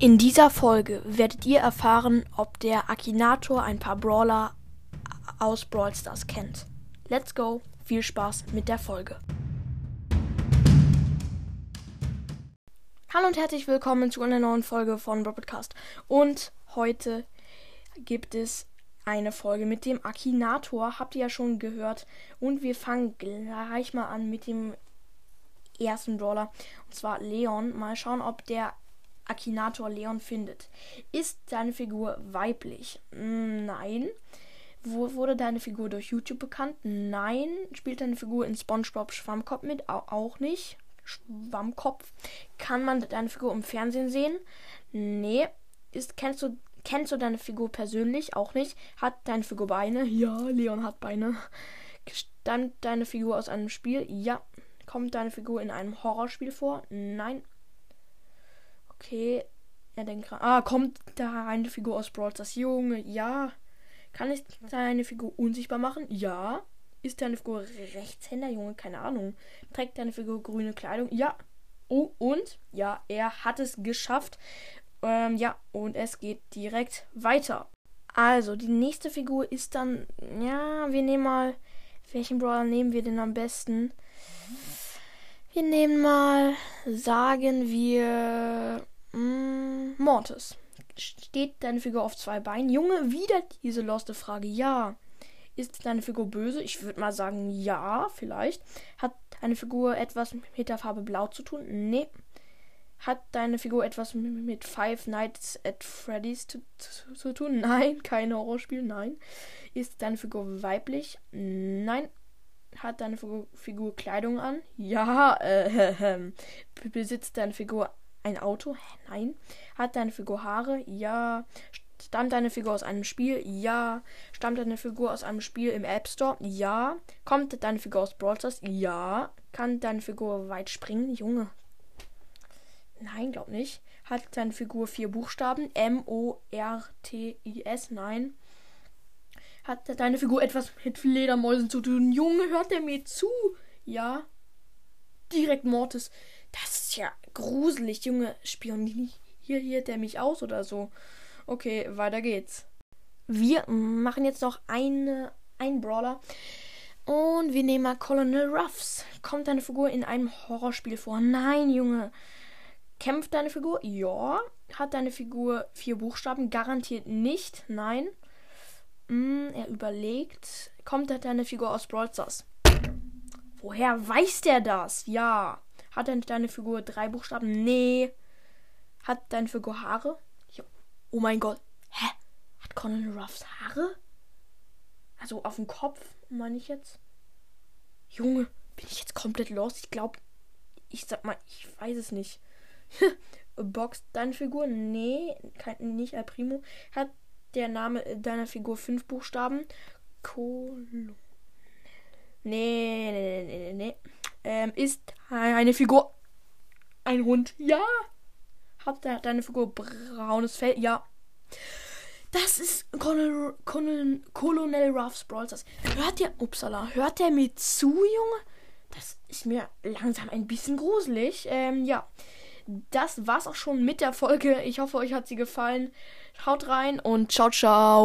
In dieser Folge werdet ihr erfahren, ob der Akinator ein paar Brawler aus Brawl Stars kennt. Let's go, viel Spaß mit der Folge. Hallo und herzlich willkommen zu einer neuen Folge von Broadcast. Und heute gibt es eine Folge mit dem Akinator, habt ihr ja schon gehört. Und wir fangen gleich mal an mit dem ersten Brawler, und zwar Leon. Mal schauen, ob der Akinator Leon findet. Ist deine Figur weiblich? Nein. Wo wurde deine Figur durch YouTube bekannt? Nein. Spielt deine Figur in SpongeBob Schwammkopf mit? Auch nicht. Schwammkopf. Kann man deine Figur im Fernsehen sehen? Nee. Ist, kennst du, kennst du deine Figur persönlich? Auch nicht. Hat deine Figur Beine? Ja, Leon hat Beine. Stammt deine Figur aus einem Spiel? Ja. Kommt deine Figur in einem Horrorspiel vor? Nein. Okay. Er denkt gerade. Ah, kommt da eine Figur aus Brawl Stars? Junge, ja. Kann ich deine Figur unsichtbar machen? Ja. Ist deine Figur Rechtshänder? Junge, keine Ahnung. Trägt deine Figur grüne Kleidung? Ja. Oh, und? Ja, er hat es geschafft. Ähm, ja, und es geht direkt weiter. Also, die nächste Figur ist dann. Ja, wir nehmen mal. Welchen Brawler nehmen wir denn am besten? Wir nehmen mal. Sagen wir. Mm, Mortis. Steht deine Figur auf zwei Beinen? Junge, wieder diese loste Frage. Ja. Ist deine Figur böse? Ich würde mal sagen, ja, vielleicht. Hat deine Figur etwas mit der Farbe Blau zu tun? Nee. Hat deine Figur etwas mit Five Nights at Freddy's zu, zu, zu tun? Nein. Kein Horrorspiel? Nein. Ist deine Figur weiblich? Nein. Hat deine Figur, Kleidung an? Ja. Äh, äh, besitzt deine Figur ein Auto? Nein. Hat deine Figur Haare? Ja. Stammt deine Figur aus einem Spiel? Ja. Stammt deine Figur aus einem Spiel im App Store? Ja. Kommt deine Figur aus Brawl Stars? Ja. Kann deine Figur weit springen? Junge. Nein, glaub nicht. Hat deine Figur vier Buchstaben? M-O-R-T-I-S? Nein. Hat deine Figur etwas mit Fledermäusen zu tun? Junge, hört der mir zu? Ja. Direkt Mortis. Das ist ja gruselig, Junge. Spioniert hier der mich aus oder so? Okay, weiter geht's. Wir machen jetzt noch eine, einen Brawler. Und wir nehmen mal Colonel Ruffs. Kommt deine Figur in einem Horrorspiel vor? Nein, Junge. Kämpft deine Figur? Ja. Hat deine Figur vier Buchstaben? Garantiert nicht. Nein. Hm, er überlegt. Kommt deine Figur aus Brawl Stars? Woher weiß der das? Ja. Hat denn deine Figur drei Buchstaben? Nee. Hat deine Figur Haare? Ja. Oh mein Gott. Hä? Hat Colonel Ruffs Haare? Also auf dem Kopf, meine ich jetzt? Junge, bin ich jetzt komplett los? Ich glaube, ich sag mal, ich weiß es nicht. Box deine Figur? Nee, kein, nicht Al Primo. Hat der Name deiner Figur fünf Buchstaben? Kolo. Nee, nee, nee, nee, nee ähm, ist eine Figur ein Hund? Ja. Hat deine Figur braunes Fell? Ja. Das ist Colonel, Colonel, Colonel Ruffs Brawlers. Hört ihr, upsala, hört der mir zu, Junge? Das ist mir langsam ein bisschen gruselig. Ähm, ja. Das war's auch schon mit der Folge. Ich hoffe, euch hat sie gefallen. Haut rein und ciao, ciao.